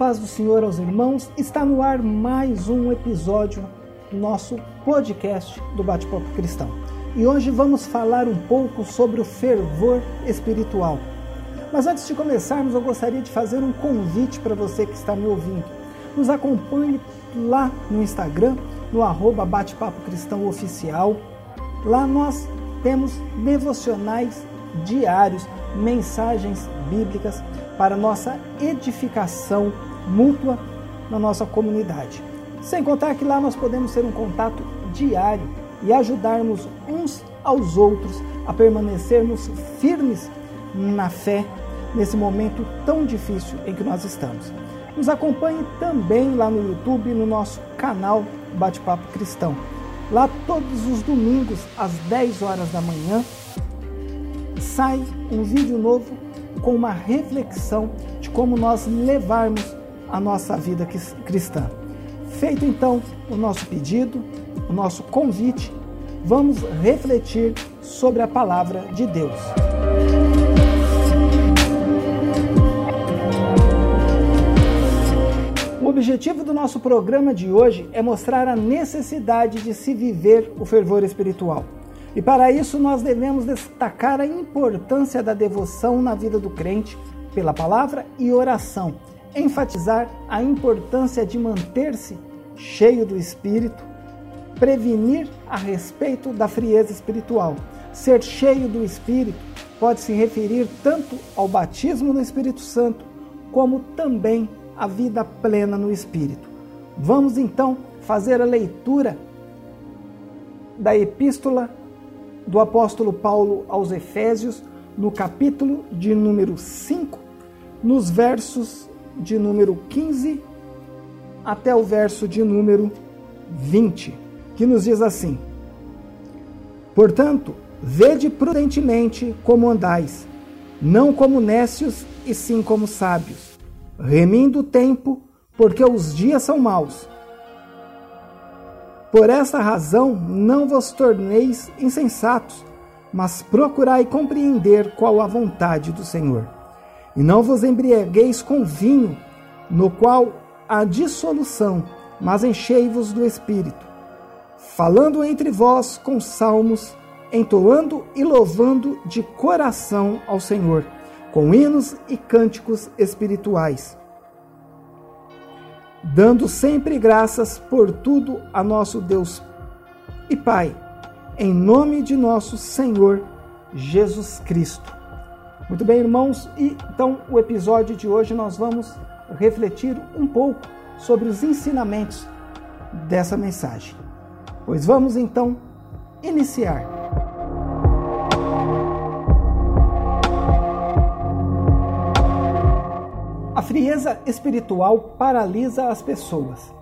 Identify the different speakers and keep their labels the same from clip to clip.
Speaker 1: paz do Senhor aos irmãos, está no ar mais um episódio do nosso podcast do Bate-Papo Cristão. E hoje vamos falar um pouco sobre o fervor espiritual. Mas antes de começarmos, eu gostaria de fazer um convite para você que está me ouvindo. Nos acompanhe lá no Instagram, no arroba Bate-Papo Cristão Oficial. Lá nós temos devocionais diários, mensagens bíblicas para nossa edificação mútua na nossa comunidade. Sem contar que lá nós podemos ter um contato diário e ajudarmos uns aos outros a permanecermos firmes na fé nesse momento tão difícil em que nós estamos. Nos acompanhe também lá no YouTube, no nosso canal Bate-Papo Cristão. Lá todos os domingos às 10 horas da manhã sai um vídeo novo com uma reflexão de como nós levarmos a nossa vida cristã. Feito então o nosso pedido, o nosso convite, vamos refletir sobre a palavra de Deus. O objetivo do nosso programa de hoje é mostrar a necessidade de se viver o fervor espiritual. E para isso nós devemos destacar a importância da devoção na vida do crente pela palavra e oração, enfatizar a importância de manter-se cheio do espírito, prevenir a respeito da frieza espiritual. Ser cheio do espírito pode se referir tanto ao batismo no Espírito Santo, como também à vida plena no espírito. Vamos então fazer a leitura da epístola do apóstolo Paulo aos Efésios, no capítulo de número 5, nos versos de número 15 até o verso de número 20, que nos diz assim: Portanto, vede prudentemente como andais, não como nécios, e sim como sábios, remindo o tempo, porque os dias são maus. Por essa razão não vos torneis insensatos, mas procurai compreender qual a vontade do Senhor. E não vos embriagueis com vinho, no qual há dissolução, mas enchei-vos do Espírito, falando entre vós com salmos, entoando e louvando de coração ao Senhor, com hinos e cânticos espirituais dando sempre graças por tudo a nosso Deus e Pai, em nome de nosso Senhor Jesus Cristo. Muito bem, irmãos, e então o episódio de hoje nós vamos refletir um pouco sobre os ensinamentos dessa mensagem. Pois vamos então iniciar. A frieza espiritual paralisa as pessoas.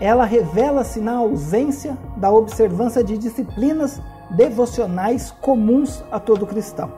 Speaker 1: Ela revela-se na ausência da observância de disciplinas devocionais comuns a todo cristão.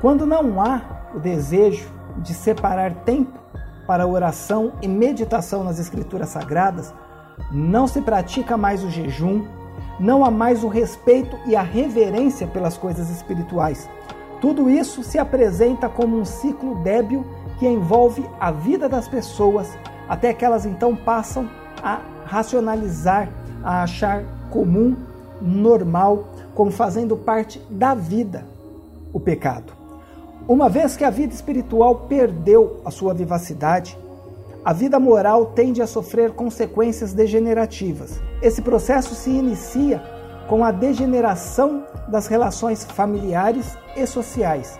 Speaker 1: Quando não há o desejo de separar tempo para oração e meditação nas Escrituras Sagradas, não se pratica mais o jejum, não há mais o respeito e a reverência pelas coisas espirituais. Tudo isso se apresenta como um ciclo débil que envolve a vida das pessoas, até que elas então passam a racionalizar, a achar comum, normal, como fazendo parte da vida o pecado. Uma vez que a vida espiritual perdeu a sua vivacidade, a vida moral tende a sofrer consequências degenerativas. Esse processo se inicia com a degeneração das relações familiares e sociais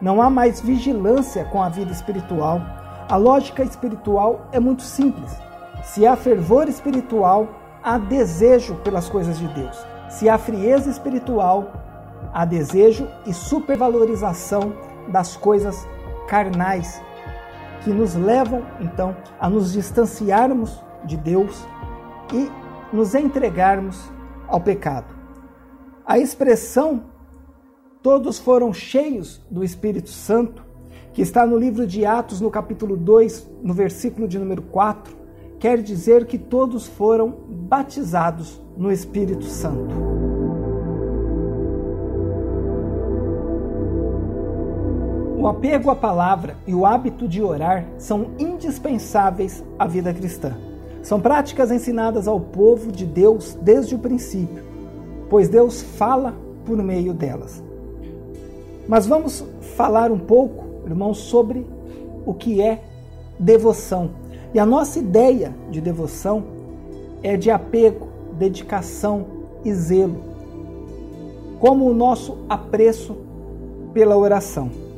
Speaker 1: não há mais vigilância com a vida espiritual. A lógica espiritual é muito simples. Se há fervor espiritual, há desejo pelas coisas de Deus. Se há frieza espiritual, há desejo e supervalorização das coisas carnais, que nos levam então a nos distanciarmos de Deus e nos entregarmos ao pecado. A expressão Todos foram cheios do Espírito Santo, que está no livro de Atos, no capítulo 2, no versículo de número 4, quer dizer que todos foram batizados no Espírito Santo. O apego à palavra e o hábito de orar são indispensáveis à vida cristã. São práticas ensinadas ao povo de Deus desde o princípio, pois Deus fala por meio delas. Mas vamos falar um pouco, irmãos, sobre o que é devoção. E a nossa ideia de devoção é de apego, dedicação e zelo, como o nosso apreço pela oração,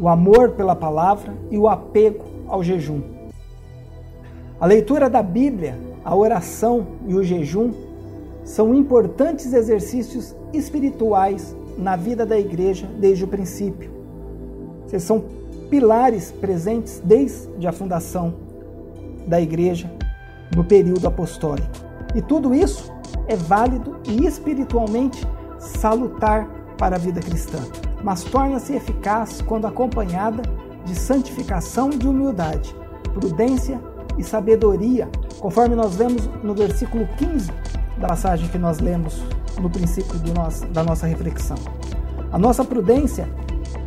Speaker 1: o amor pela palavra e o apego ao jejum. A leitura da Bíblia, a oração e o jejum são importantes exercícios espirituais na vida da igreja desde o princípio. Vocês são pilares presentes desde a fundação da igreja no período apostólico. E tudo isso é válido e espiritualmente salutar para a vida cristã, mas torna-se eficaz quando acompanhada de santificação de humildade, prudência e sabedoria, conforme nós vemos no versículo 15 da passagem que nós lemos no princípio nosso, da nossa reflexão. A nossa prudência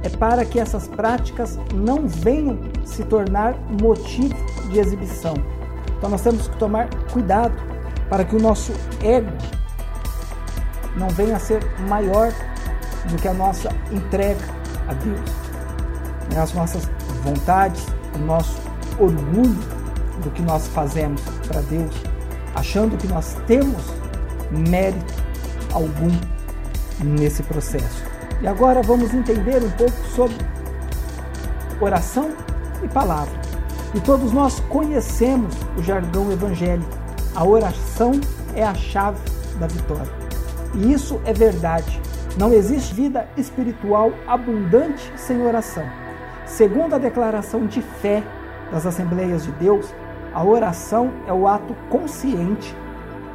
Speaker 1: é para que essas práticas não venham se tornar motivo de exibição. Então nós temos que tomar cuidado para que o nosso ego não venha a ser maior do que a nossa entrega a Deus. Né, as nossas vontades, o nosso orgulho do que nós fazemos para Deus, achando que nós temos mérito algum nesse processo. E agora vamos entender um pouco sobre oração e palavra. E todos nós conhecemos o jargão evangélico. A oração é a chave da vitória. E isso é verdade. Não existe vida espiritual abundante sem oração. Segundo a declaração de fé das Assembleias de Deus, a oração é o ato consciente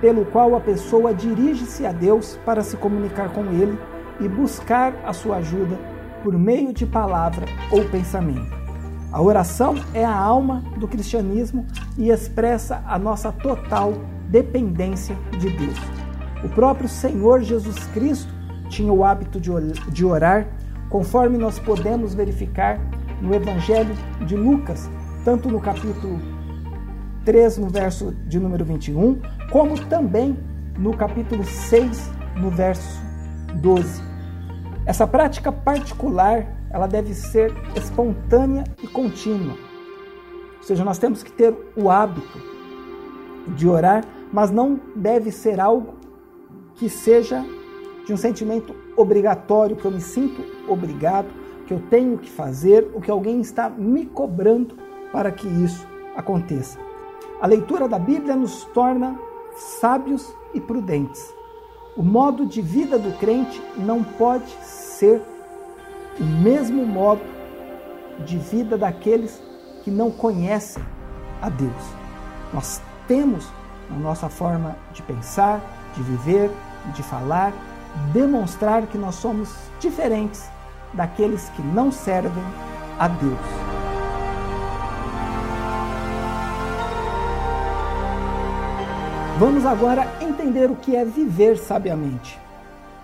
Speaker 1: pelo qual a pessoa dirige-se a Deus para se comunicar com Ele e buscar a sua ajuda por meio de palavra ou pensamento. A oração é a alma do cristianismo e expressa a nossa total dependência de Deus. O próprio Senhor Jesus Cristo tinha o hábito de orar, conforme nós podemos verificar no Evangelho de Lucas, tanto no capítulo 3, no verso de número 21, como também no capítulo 6, no verso 12. Essa prática particular, ela deve ser espontânea e contínua. Ou seja, nós temos que ter o hábito de orar, mas não deve ser algo que seja de um sentimento obrigatório, que eu me sinto obrigado, que eu tenho que fazer, o que alguém está me cobrando para que isso aconteça. A leitura da Bíblia nos torna sábios e prudentes. O modo de vida do crente não pode ser o mesmo modo de vida daqueles que não conhecem a Deus. Nós temos na nossa forma de pensar, de viver, de falar, demonstrar que nós somos diferentes daqueles que não servem a Deus. Vamos agora entender o que é viver sabiamente.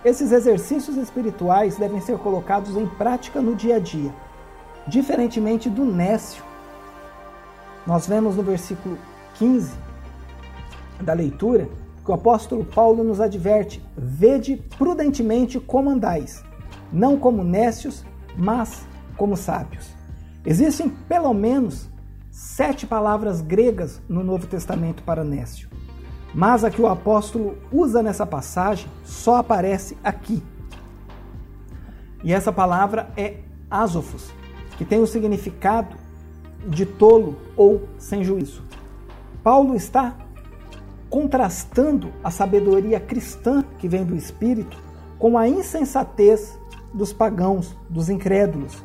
Speaker 1: Esses exercícios espirituais devem ser colocados em prática no dia a dia. Diferentemente do nécio, nós vemos no versículo 15 da leitura que o apóstolo Paulo nos adverte: vede prudentemente como andais, não como nécios, mas como sábios. Existem pelo menos sete palavras gregas no Novo Testamento para nécio mas a que o apóstolo usa nessa passagem só aparece aqui. E essa palavra é asofos, que tem o significado de tolo ou sem juízo. Paulo está contrastando a sabedoria cristã que vem do Espírito com a insensatez dos pagãos, dos incrédulos.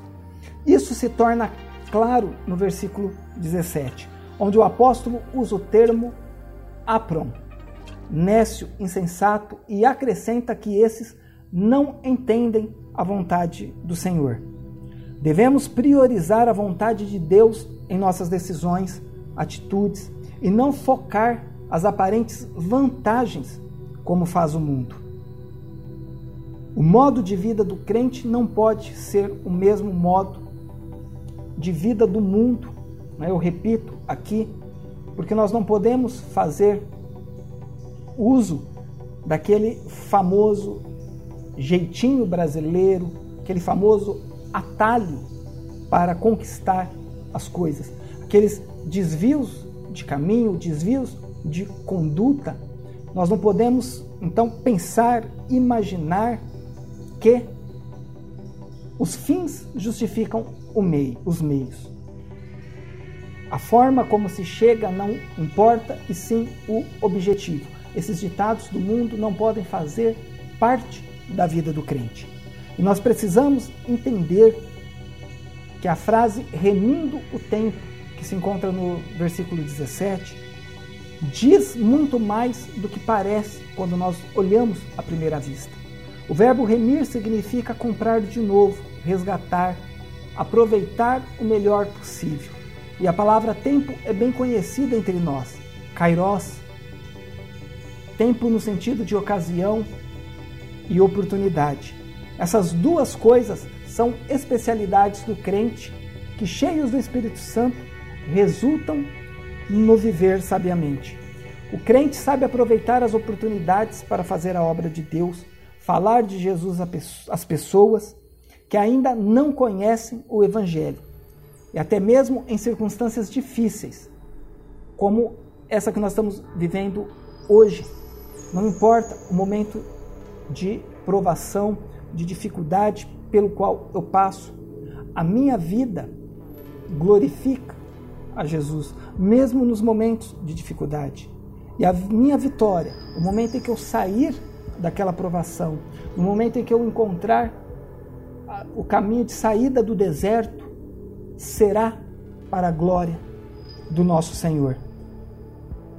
Speaker 1: Isso se torna claro no versículo 17, onde o apóstolo usa o termo apron, nécio, insensato, e acrescenta que esses não entendem a vontade do Senhor. Devemos priorizar a vontade de Deus em nossas decisões, atitudes e não focar as aparentes vantagens como faz o mundo. O modo de vida do crente não pode ser o mesmo modo de vida do mundo. Né? Eu repito aqui, porque nós não podemos fazer uso daquele famoso jeitinho brasileiro, aquele famoso atalho para conquistar as coisas, aqueles desvios de caminho, desvios de conduta. Nós não podemos então pensar, imaginar que os fins justificam meio, os meios. A forma como se chega não importa, e sim o objetivo. Esses ditados do mundo não podem fazer parte da vida do crente. E nós precisamos entender que a frase remindo o tempo, que se encontra no versículo 17, diz muito mais do que parece quando nós olhamos à primeira vista. O verbo remir significa comprar de novo, resgatar, aproveitar o melhor possível. E a palavra tempo é bem conhecida entre nós. Kairos, tempo no sentido de ocasião e oportunidade. Essas duas coisas são especialidades do crente que, cheios do Espírito Santo, resultam no viver sabiamente. O crente sabe aproveitar as oportunidades para fazer a obra de Deus, falar de Jesus às pessoas que ainda não conhecem o Evangelho, e até mesmo em circunstâncias difíceis, como essa que nós estamos vivendo hoje. Não importa o momento de provação, de dificuldade pelo qual eu passo, a minha vida glorifica a Jesus, mesmo nos momentos de dificuldade. E a minha vitória, o momento em que eu sair daquela provação, no momento em que eu encontrar o caminho de saída do deserto, será para a glória do nosso Senhor.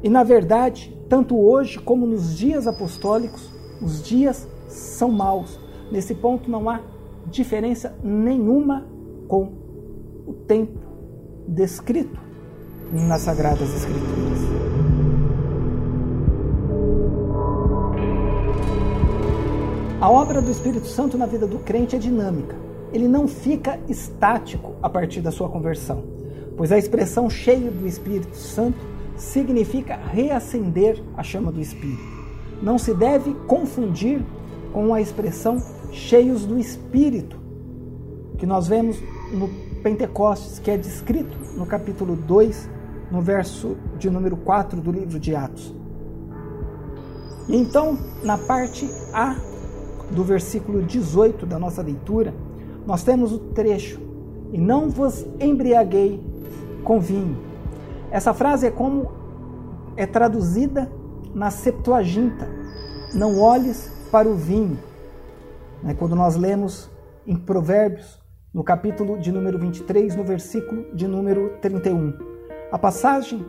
Speaker 1: E na verdade, tanto hoje como nos dias apostólicos, os dias são maus. Nesse ponto não há diferença nenhuma com o tempo descrito nas Sagradas Escrituras. A obra do Espírito Santo na vida do crente é dinâmica. Ele não fica estático a partir da sua conversão, pois a expressão cheio do Espírito Santo significa reacender a chama do Espírito. Não se deve confundir com a expressão cheios do Espírito, que nós vemos no Pentecostes, que é descrito no capítulo 2, no verso de número 4 do livro de Atos. E então, na parte A do versículo 18 da nossa leitura, nós temos o trecho: E não vos embriaguei com vinho. Essa frase é como é traduzida na Septuaginta: Não olhes para o vinho. Né, quando nós lemos em Provérbios, no capítulo de número 23, no versículo de número 31. A passagem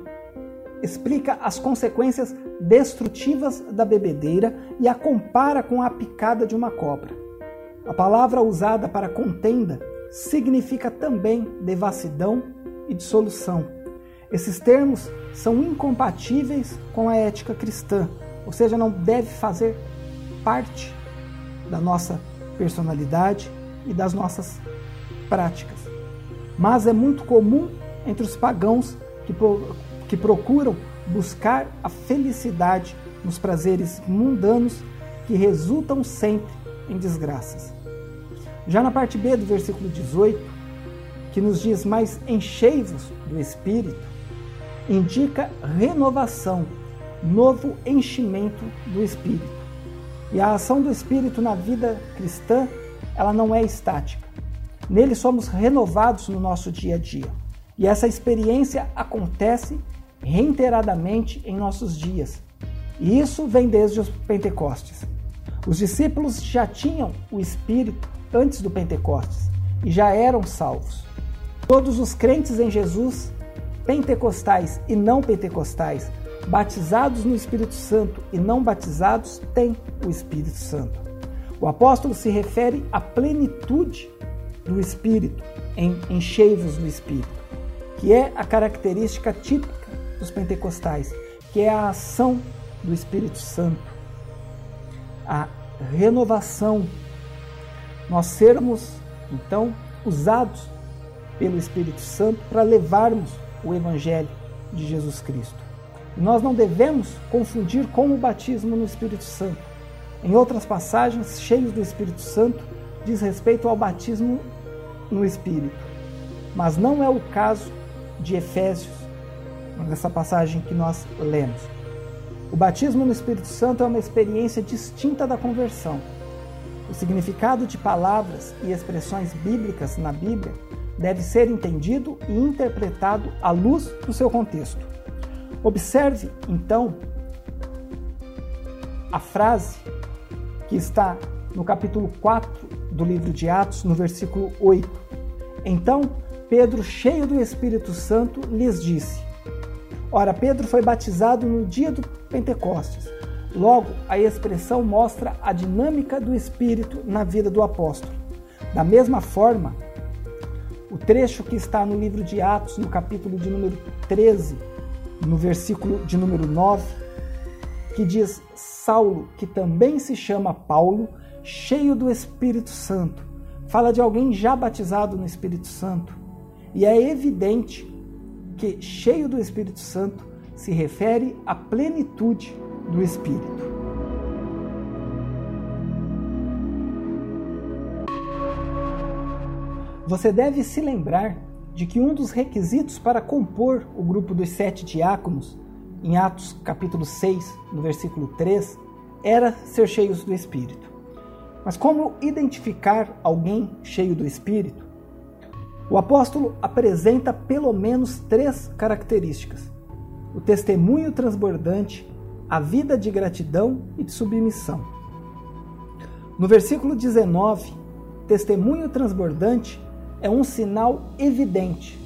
Speaker 1: explica as consequências destrutivas da bebedeira e a compara com a picada de uma cobra. A palavra usada para contenda significa também devassidão e dissolução. Esses termos são incompatíveis com a ética cristã, ou seja, não deve fazer parte da nossa personalidade e das nossas práticas. Mas é muito comum entre os pagãos que, que procuram buscar a felicidade nos prazeres mundanos que resultam sempre em desgraças. Já na parte B do versículo 18, que nos diz mais enchei-vos do Espírito, indica renovação, novo enchimento do Espírito. E a ação do Espírito na vida cristã, ela não é estática. Nele somos renovados no nosso dia a dia. E essa experiência acontece reiteradamente em nossos dias. E isso vem desde os Pentecostes. Os discípulos já tinham o Espírito antes do Pentecostes e já eram salvos. Todos os crentes em Jesus, pentecostais e não pentecostais, batizados no Espírito Santo e não batizados têm o Espírito Santo. O apóstolo se refere à plenitude do Espírito, em enchei-vos do Espírito, que é a característica típica dos pentecostais, que é a ação do Espírito Santo, a renovação nós sermos, então, usados pelo Espírito Santo para levarmos o Evangelho de Jesus Cristo. Nós não devemos confundir com o batismo no Espírito Santo. Em outras passagens, cheios do Espírito Santo, diz respeito ao batismo no Espírito. Mas não é o caso de Efésios, nessa passagem que nós lemos. O batismo no Espírito Santo é uma experiência distinta da conversão. O significado de palavras e expressões bíblicas na Bíblia deve ser entendido e interpretado à luz do seu contexto. Observe, então, a frase que está no capítulo 4 do livro de Atos, no versículo 8. Então, Pedro, cheio do Espírito Santo, lhes disse: Ora, Pedro foi batizado no dia do Pentecostes. Logo, a expressão mostra a dinâmica do Espírito na vida do apóstolo. Da mesma forma, o trecho que está no livro de Atos, no capítulo de número 13, no versículo de número 9, que diz: Saulo, que também se chama Paulo, cheio do Espírito Santo. Fala de alguém já batizado no Espírito Santo. E é evidente que cheio do Espírito Santo se refere à plenitude do Espírito. Você deve se lembrar de que um dos requisitos para compor o grupo dos sete diáconos, em Atos capítulo 6, no versículo 3, era ser cheios do Espírito. Mas como identificar alguém cheio do Espírito? O apóstolo apresenta pelo menos três características: o testemunho transbordante, a vida de gratidão e de submissão. No versículo 19, testemunho transbordante é um sinal evidente.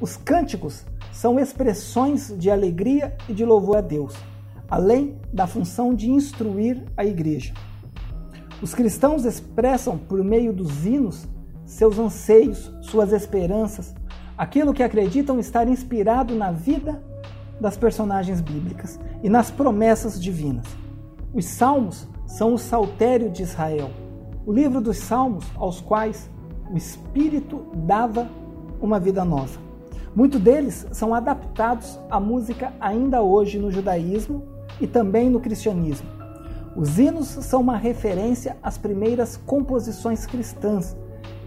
Speaker 1: Os cânticos são expressões de alegria e de louvor a Deus, além da função de instruir a igreja. Os cristãos expressam por meio dos hinos seus anseios, suas esperanças, aquilo que acreditam estar inspirado na vida das personagens bíblicas e nas promessas divinas. Os salmos são o saltério de Israel, o livro dos salmos aos quais o Espírito dava uma vida nova. Muitos deles são adaptados à música ainda hoje no judaísmo e também no cristianismo. Os hinos são uma referência às primeiras composições cristãs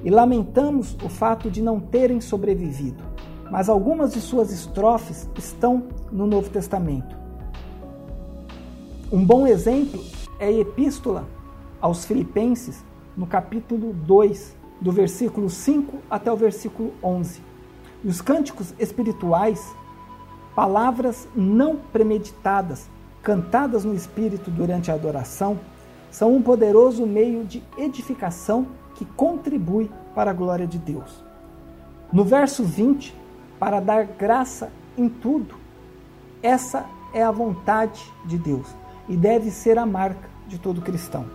Speaker 1: e lamentamos o fato de não terem sobrevivido, mas algumas de suas estrofes estão no Novo Testamento. Um bom exemplo é a Epístola aos Filipenses, no capítulo 2, do versículo 5 até o versículo 11. E os cânticos espirituais, palavras não premeditadas, cantadas no Espírito durante a adoração, são um poderoso meio de edificação que contribui para a glória de Deus. No verso 20, para dar graça em tudo, essa é a vontade de Deus e deve ser a marca de todo cristão.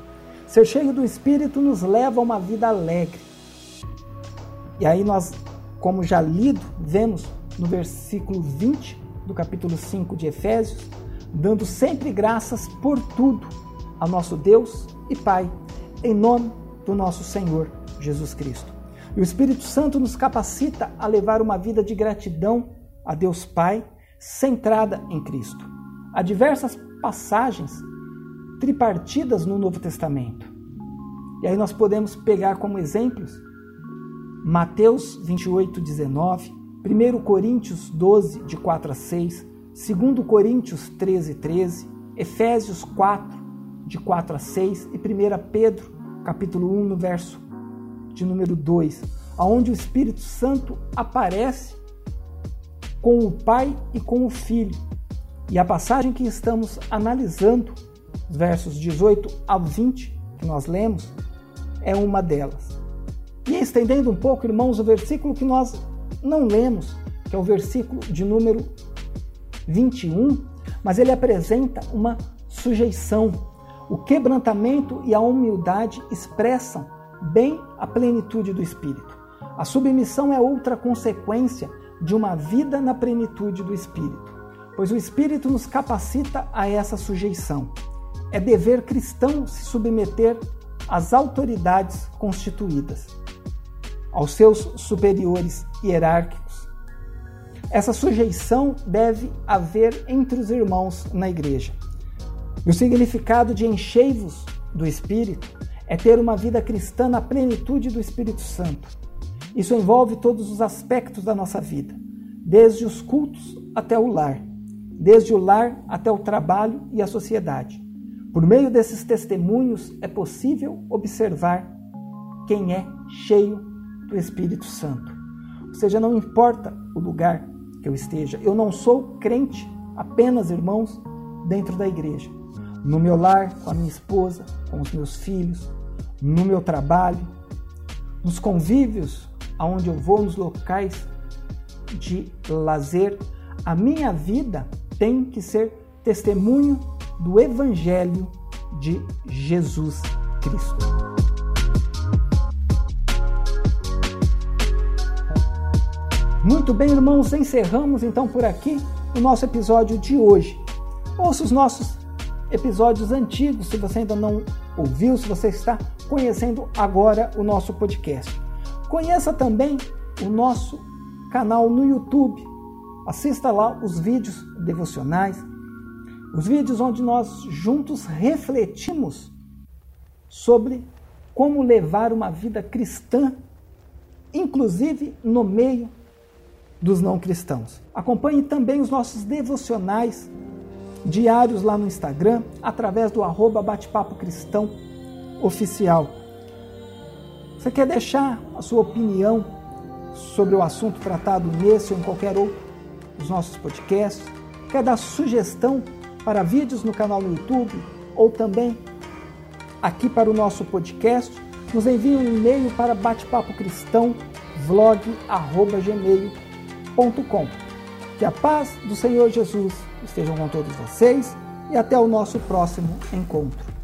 Speaker 1: Ser cheio do Espírito nos leva a uma vida alegre. E aí nós, como já lido, vemos no versículo 20 do capítulo 5 de Efésios, dando sempre graças por tudo ao nosso Deus e Pai, em nome do nosso Senhor Jesus Cristo. E o Espírito Santo nos capacita a levar uma vida de gratidão a Deus Pai, centrada em Cristo. Há diversas passagens tripartidas no Novo Testamento. E aí nós podemos pegar como exemplos Mateus 28, 19, 1 Coríntios 12, de 4 a 6, 2 Coríntios 13, 13, Efésios 4, de 4 a 6 e 1 Pedro, capítulo 1, no verso de número 2, aonde o Espírito Santo aparece com o Pai e com o Filho. E a passagem que estamos analisando, versos 18 a 20, que nós lemos, é uma delas. E estendendo um pouco, irmãos, o versículo que nós não lemos, que é o versículo de número 21, mas ele apresenta uma sujeição. O quebrantamento e a humildade expressam bem a plenitude do Espírito. A submissão é outra consequência de uma vida na plenitude do Espírito, pois o Espírito nos capacita a essa sujeição. É dever cristão se submeter às autoridades constituídas, aos seus superiores hierárquicos. Essa sujeição deve haver entre os irmãos na igreja. E o significado de enchei-vos do Espírito é ter uma vida cristã na plenitude do Espírito Santo. Isso envolve todos os aspectos da nossa vida, desde os cultos até o lar, desde o lar até o trabalho e a sociedade. Por meio desses testemunhos é possível observar quem é cheio do Espírito Santo. Ou seja, não importa o lugar que eu esteja, eu não sou crente apenas, irmãos, dentro da igreja. No meu lar, com a minha esposa, com os meus filhos, no meu trabalho, nos convívios aonde eu vou, nos locais de lazer, a minha vida tem que ser testemunho do Evangelho de Jesus Cristo. Muito bem, irmãos, encerramos então por aqui o nosso episódio de hoje. Ouça os nossos episódios antigos, se você ainda não ouviu, se você está conhecendo agora o nosso podcast. Conheça também o nosso canal no YouTube. Assista lá os vídeos devocionais, os vídeos onde nós juntos refletimos sobre como levar uma vida cristã, inclusive no meio dos não cristãos. Acompanhe também os nossos devocionais diários lá no Instagram, através do arroba bate-papo cristão oficial. Você quer deixar a sua opinião sobre o assunto tratado nesse ou em qualquer outro dos nossos podcasts? Quer dar sugestão para vídeos no canal no YouTube ou também aqui para o nosso podcast? Nos envie um e-mail para batepapocristão.vlog.gmail.com Que a paz do Senhor Jesus estejam com todos vocês e até o nosso próximo encontro.